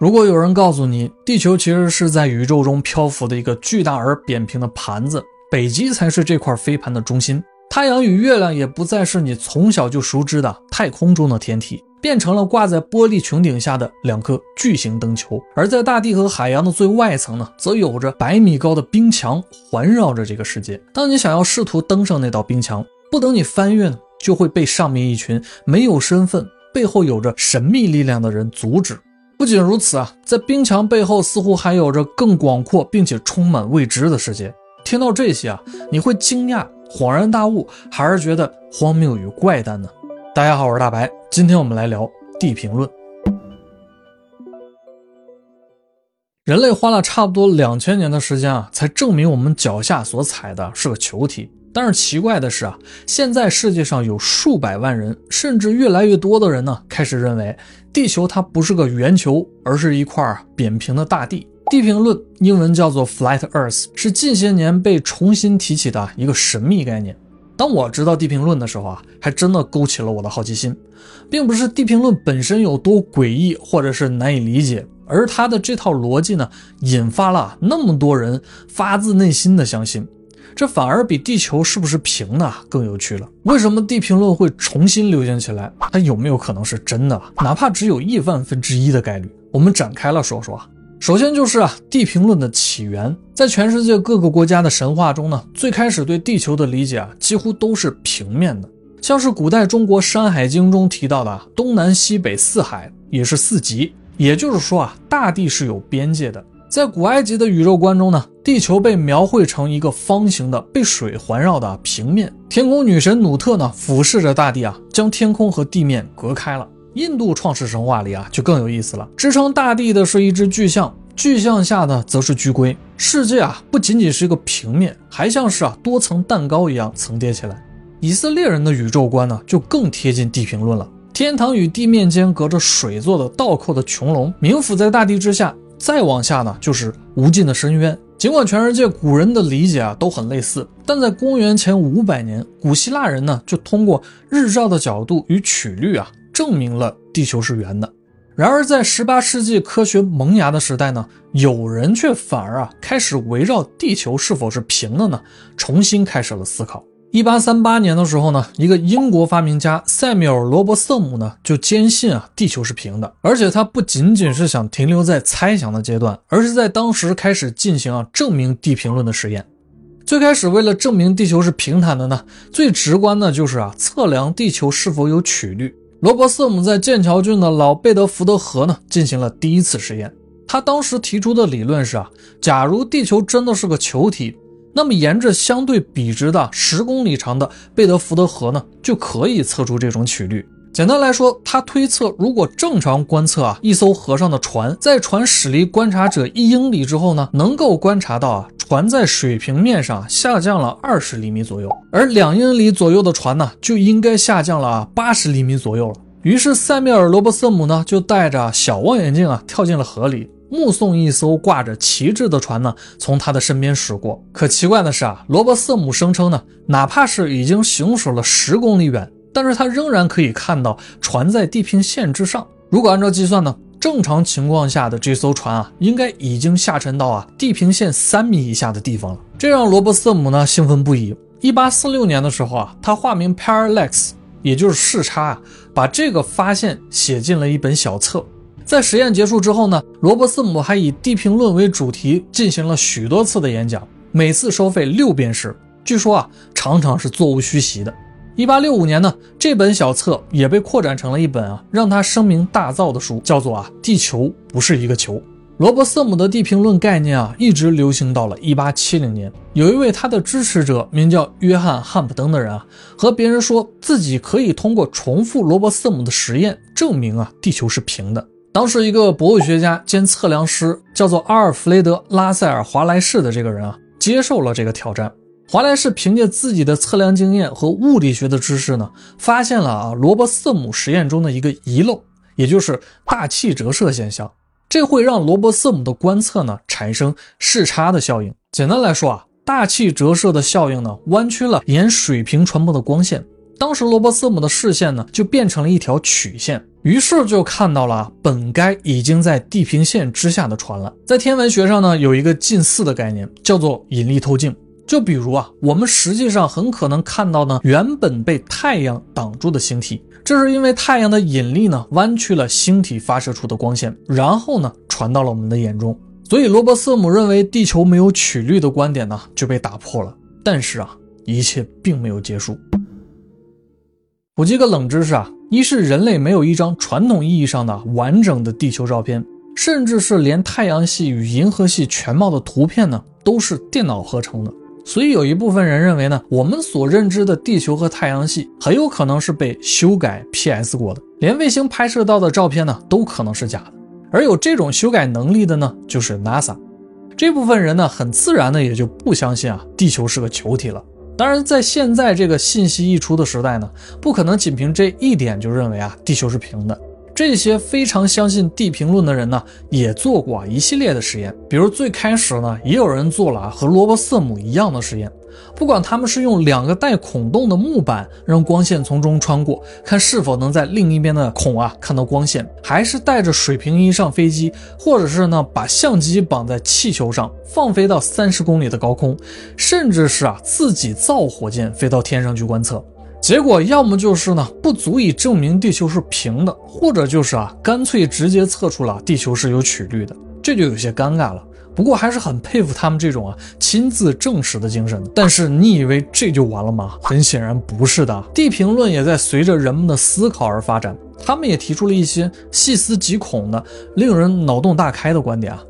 如果有人告诉你，地球其实是在宇宙中漂浮的一个巨大而扁平的盘子，北极才是这块飞盘的中心，太阳与月亮也不再是你从小就熟知的太空中的天体，变成了挂在玻璃穹顶下的两颗巨型灯球，而在大地和海洋的最外层呢，则有着百米高的冰墙环绕着这个世界。当你想要试图登上那道冰墙，不等你翻越，就会被上面一群没有身份、背后有着神秘力量的人阻止。不仅如此啊，在冰墙背后似乎还有着更广阔并且充满未知的世界。听到这些啊，你会惊讶、恍然大悟，还是觉得荒谬与怪诞呢？大家好，我是大白，今天我们来聊地平论。人类花了差不多两千年的时间啊，才证明我们脚下所踩的是个球体。但是奇怪的是啊，现在世界上有数百万人，甚至越来越多的人呢，开始认为地球它不是个圆球，而是一块扁平的大地。地平论英文叫做 Flat Earth，是近些年被重新提起的一个神秘概念。当我知道地平论的时候啊，还真的勾起了我的好奇心，并不是地平论本身有多诡异或者是难以理解，而他的这套逻辑呢，引发了那么多人发自内心的相信。这反而比地球是不是平的更有趣了。为什么地平论会重新流行起来？它有没有可能是真的？哪怕只有亿万分之一的概率？我们展开了说说。首先就是啊，地平论的起源，在全世界各个国家的神话中呢，最开始对地球的理解啊，几乎都是平面的。像是古代中国《山海经》中提到的东南西北四海，也是四极，也就是说啊，大地是有边界的。在古埃及的宇宙观中呢，地球被描绘成一个方形的被水环绕的平面。天空女神努特呢，俯视着大地啊，将天空和地面隔开了。印度创世神话里啊，就更有意思了。支撑大地的是一只巨象，巨象下的则是巨龟。世界啊，不仅仅是一个平面，还像是啊多层蛋糕一样层叠起来。以色列人的宇宙观呢，就更贴近地平论了。天堂与地面间隔着水做的倒扣的穹隆，冥府在大地之下。再往下呢，就是无尽的深渊。尽管全世界古人的理解啊都很类似，但在公元前五百年，古希腊人呢就通过日照的角度与曲率啊，证明了地球是圆的。然而在十八世纪科学萌芽的时代呢，有人却反而啊开始围绕地球是否是平的呢，重新开始了思考。一八三八年的时候呢，一个英国发明家塞缪尔·罗伯瑟姆呢就坚信啊地球是平的，而且他不仅仅是想停留在猜想的阶段，而是在当时开始进行啊证明地平论的实验。最开始为了证明地球是平坦的呢，最直观的就是啊测量地球是否有曲率。罗伯瑟姆在剑桥郡的老贝德福德河呢进行了第一次实验。他当时提出的理论是啊，假如地球真的是个球体。那么，沿着相对笔直的十公里长的贝德福德河呢，就可以测出这种曲率。简单来说，他推测，如果正常观测啊，一艘河上的船在船驶离观察者一英里之后呢，能够观察到啊，船在水平面上下降了二十厘米左右，而两英里左右的船呢，就应该下降了八十厘米左右了。于是，塞缪尔·罗伯瑟姆呢，就带着小望远镜啊，跳进了河里。目送一艘挂着旗帜的船呢，从他的身边驶过。可奇怪的是啊，罗伯瑟姆声称呢，哪怕是已经行驶了十公里远，但是他仍然可以看到船在地平线之上。如果按照计算呢，正常情况下的这艘船啊，应该已经下沉到啊地平线三米以下的地方了。这让罗伯瑟姆呢兴奋不已。一八四六年的时候啊，他化名 Parallax，也就是视差啊，把这个发现写进了一本小册。在实验结束之后呢，罗伯斯姆还以地平论为主题进行了许多次的演讲，每次收费六便士。据说啊，常常是座无虚席的。一八六五年呢，这本小册也被扩展成了一本啊，让他声名大噪的书，叫做《啊，地球不是一个球》。罗伯斯姆的地平论概念啊，一直流行到了一八七零年。有一位他的支持者，名叫约翰·汉普登的人啊，和别人说自己可以通过重复罗伯斯姆的实验，证明啊，地球是平的。当时，一个博物学家兼测量师叫做阿尔弗雷德·拉塞尔·华莱士的这个人啊，接受了这个挑战。华莱士凭借自己的测量经验和物理学的知识呢，发现了啊罗伯瑟姆实验中的一个遗漏，也就是大气折射现象。这会让罗伯瑟姆的观测呢产生视差的效应。简单来说啊，大气折射的效应呢，弯曲了沿水平传播的光线。当时罗伯斯姆的视线呢就变成了一条曲线，于是就看到了本该已经在地平线之下的船了。在天文学上呢，有一个近似的概念，叫做引力透镜。就比如啊，我们实际上很可能看到呢，原本被太阳挡住的星体，这是因为太阳的引力呢弯曲了星体发射出的光线，然后呢传到了我们的眼中。所以罗伯斯姆认为地球没有曲率的观点呢就被打破了。但是啊，一切并没有结束。普及个冷知识啊，一是人类没有一张传统意义上的完整的地球照片，甚至是连太阳系与银河系全貌的图片呢都是电脑合成的。所以有一部分人认为呢，我们所认知的地球和太阳系很有可能是被修改 PS 过的，连卫星拍摄到的照片呢都可能是假的。而有这种修改能力的呢，就是 NASA。这部分人呢，很自然的也就不相信啊，地球是个球体了。当然，在现在这个信息溢出的时代呢，不可能仅凭这一点就认为啊，地球是平的。这些非常相信地平论的人呢，也做过一系列的实验。比如最开始呢，也有人做了和罗伯瑟姆一样的实验。不管他们是用两个带孔洞的木板让光线从中穿过，看是否能在另一边的孔啊看到光线，还是带着水平仪上飞机，或者是呢把相机绑在气球上放飞到三十公里的高空，甚至是啊自己造火箭飞到天上去观测。结果要么就是呢，不足以证明地球是平的，或者就是啊，干脆直接测出了地球是有曲率的，这就有些尴尬了。不过还是很佩服他们这种啊亲自证实的精神。但是你以为这就完了吗？很显然不是的。地平论也在随着人们的思考而发展，他们也提出了一些细思极恐的、令人脑洞大开的观点啊。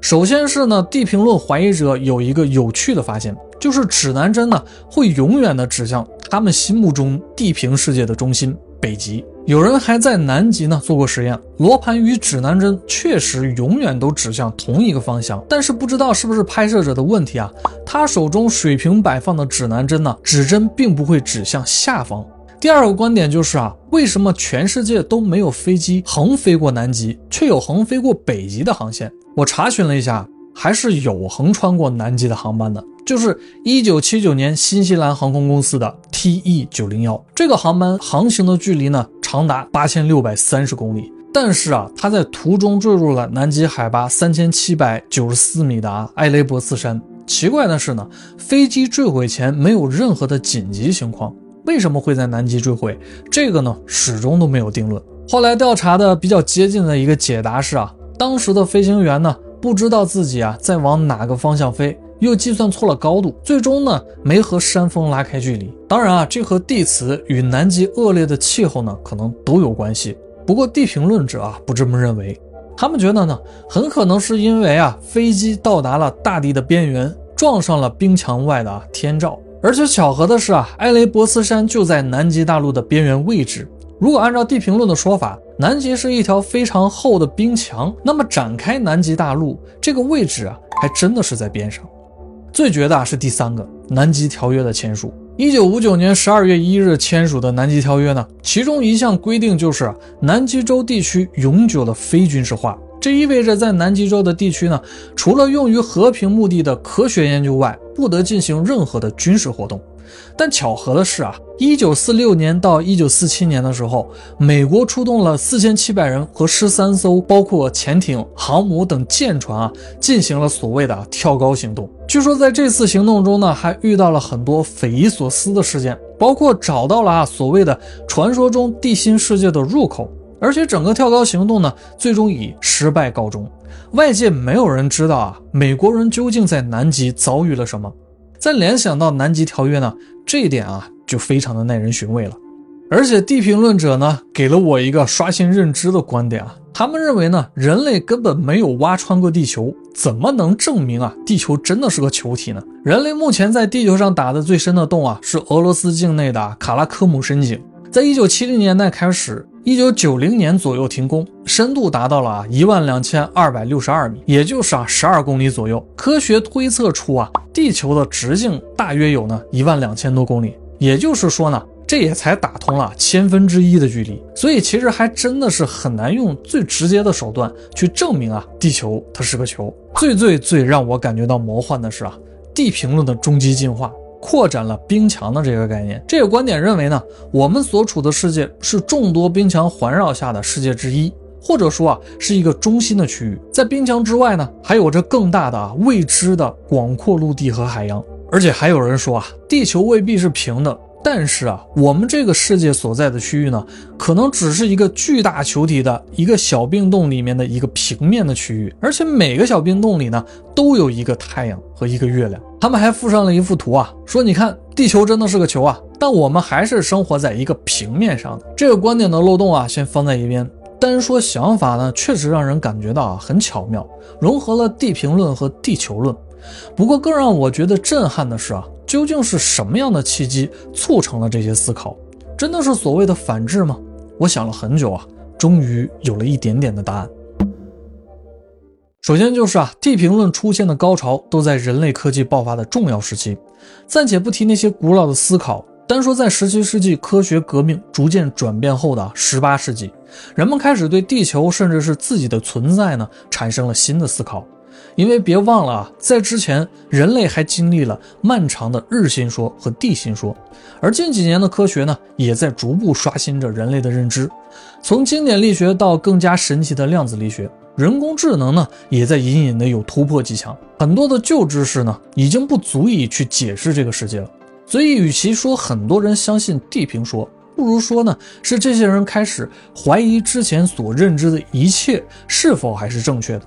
首先是呢，地平论怀疑者有一个有趣的发现，就是指南针呢会永远的指向他们心目中地平世界的中心——北极。有人还在南极呢做过实验，罗盘与指南针确实永远都指向同一个方向，但是不知道是不是拍摄者的问题啊，他手中水平摆放的指南针呢，指针并不会指向下方。第二个观点就是啊，为什么全世界都没有飞机横飞过南极，却有横飞过北极的航线？我查询了一下，还是有横穿过南极的航班的，就是一九七九年新西兰航空公司的 TE 九零幺这个航班航行的距离呢长达八千六百三十公里，但是啊，它在途中坠入了南极海拔三千七百九十四米的啊埃雷博斯山。奇怪的是呢，飞机坠毁前没有任何的紧急情况，为什么会在南极坠毁？这个呢始终都没有定论。后来调查的比较接近的一个解答是啊。当时的飞行员呢，不知道自己啊在往哪个方向飞，又计算错了高度，最终呢没和山峰拉开距离。当然啊，这和地磁与南极恶劣的气候呢可能都有关系。不过地平论者啊不这么认为，他们觉得呢很可能是因为啊飞机到达了大地的边缘，撞上了冰墙外的天照，而且巧合的是啊埃雷博斯山就在南极大陆的边缘位置。如果按照地平论的说法，南极是一条非常厚的冰墙，那么展开南极大陆这个位置啊，还真的是在边上。最绝的是第三个南极条约的签署。一九五九年十二月一日签署的南极条约呢，其中一项规定就是南极洲地区永久的非军事化。这意味着在南极洲的地区呢，除了用于和平目的的科学研究外，不得进行任何的军事活动。但巧合的是啊，一九四六年到一九四七年的时候，美国出动了四千七百人和十三艘包括潜艇、航母等舰船啊，进行了所谓的跳高行动。据说在这次行动中呢，还遇到了很多匪夷所思的事件，包括找到了啊所谓的传说中地心世界的入口，而且整个跳高行动呢，最终以失败告终。外界没有人知道啊，美国人究竟在南极遭遇了什么。再联想到南极条约呢，这一点啊就非常的耐人寻味了。而且地平论者呢给了我一个刷新认知的观点啊，他们认为呢人类根本没有挖穿过地球，怎么能证明啊地球真的是个球体呢？人类目前在地球上打的最深的洞啊是俄罗斯境内的卡拉科姆深井，在一九七零年代开始。一九九零年左右停工，深度达到了啊一万两千二百六十二米，也就是啊十二公里左右。科学推测出啊地球的直径大约有呢一万两千多公里，也就是说呢这也才打通了千分之一的距离。所以其实还真的是很难用最直接的手段去证明啊地球它是个球。最最最让我感觉到魔幻的是啊地平论的终极进化。扩展了冰墙的这个概念。这个观点认为呢，我们所处的世界是众多冰墙环绕下的世界之一，或者说啊，是一个中心的区域。在冰墙之外呢，还有着更大的未知的广阔陆地和海洋。而且还有人说啊，地球未必是平的。但是啊，我们这个世界所在的区域呢，可能只是一个巨大球体的一个小冰洞里面的一个平面的区域，而且每个小冰洞里呢，都有一个太阳和一个月亮。他们还附上了一幅图啊，说你看，地球真的是个球啊，但我们还是生活在一个平面上。这个观点的漏洞啊，先放在一边。单说想法呢，确实让人感觉到啊，很巧妙，融合了地平论和地球论。不过更让我觉得震撼的是啊。究竟是什么样的契机促成了这些思考？真的是所谓的反制吗？我想了很久啊，终于有了一点点的答案。首先就是啊，地平论出现的高潮都在人类科技爆发的重要时期。暂且不提那些古老的思考，单说在十七世纪科学革命逐渐转变后的十八世纪，人们开始对地球甚至是自己的存在呢产生了新的思考。因为别忘了啊，在之前，人类还经历了漫长的日心说和地心说，而近几年的科学呢，也在逐步刷新着人类的认知。从经典力学到更加神奇的量子力学，人工智能呢，也在隐隐的有突破迹象。很多的旧知识呢，已经不足以去解释这个世界了。所以，与其说很多人相信地平说，不如说呢，是这些人开始怀疑之前所认知的一切是否还是正确的。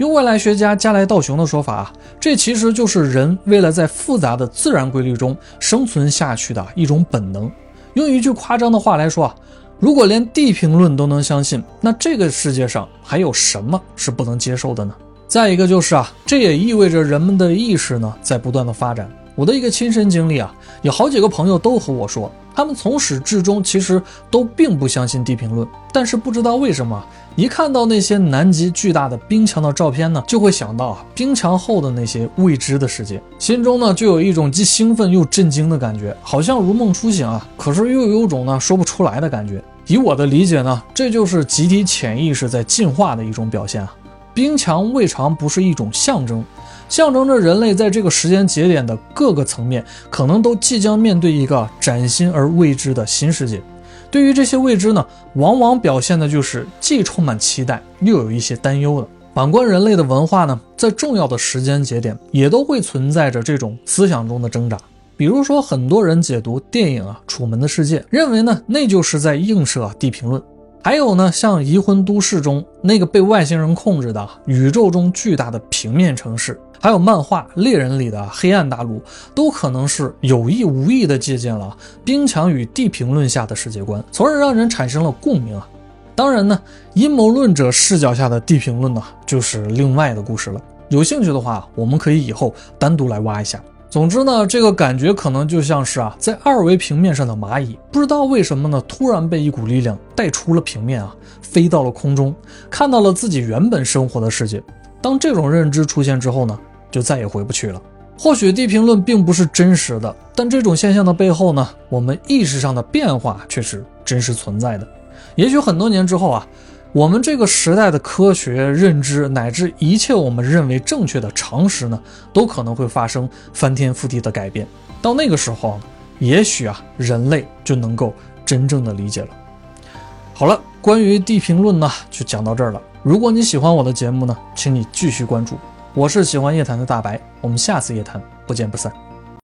用外来学家加莱道雄的说法啊，这其实就是人为了在复杂的自然规律中生存下去的一种本能。用一句夸张的话来说啊，如果连地平论都能相信，那这个世界上还有什么是不能接受的呢？再一个就是啊，这也意味着人们的意识呢在不断的发展。我的一个亲身经历啊，有好几个朋友都和我说，他们从始至终其实都并不相信地平论，但是不知道为什么。一看到那些南极巨大的冰墙的照片呢，就会想到啊冰墙后的那些未知的世界，心中呢就有一种既兴奋又震惊的感觉，好像如梦初醒啊，可是又有种呢说不出来的感觉。以我的理解呢，这就是集体潜意识在进化的一种表现啊。冰墙未尝不是一种象征，象征着人类在这个时间节点的各个层面，可能都即将面对一个崭新而未知的新世界。对于这些未知呢，往往表现的就是既充满期待，又有一些担忧的。反观人类的文化呢，在重要的时间节点，也都会存在着这种思想中的挣扎。比如说，很多人解读电影啊《楚门的世界》，认为呢，那就是在映射地平论。还有呢，像《移魂都市》中那个被外星人控制的宇宙中巨大的平面城市。还有漫画《猎人》里的黑暗大陆，都可能是有意无意的借鉴了冰墙与地平论下的世界观，从而让人产生了共鸣啊。当然呢，阴谋论者视角下的地平论呢，就是另外的故事了。有兴趣的话，我们可以以后单独来挖一下。总之呢，这个感觉可能就像是啊，在二维平面上的蚂蚁，不知道为什么呢，突然被一股力量带出了平面啊，飞到了空中，看到了自己原本生活的世界。当这种认知出现之后呢？就再也回不去了。或许地平论并不是真实的，但这种现象的背后呢，我们意识上的变化却是真实存在的。也许很多年之后啊，我们这个时代的科学认知乃至一切我们认为正确的常识呢，都可能会发生翻天覆地的改变。到那个时候，也许啊，人类就能够真正的理解了。好了，关于地平论呢，就讲到这儿了。如果你喜欢我的节目呢，请你继续关注。我是喜欢夜谈的大白，我们下次夜谈不见不散。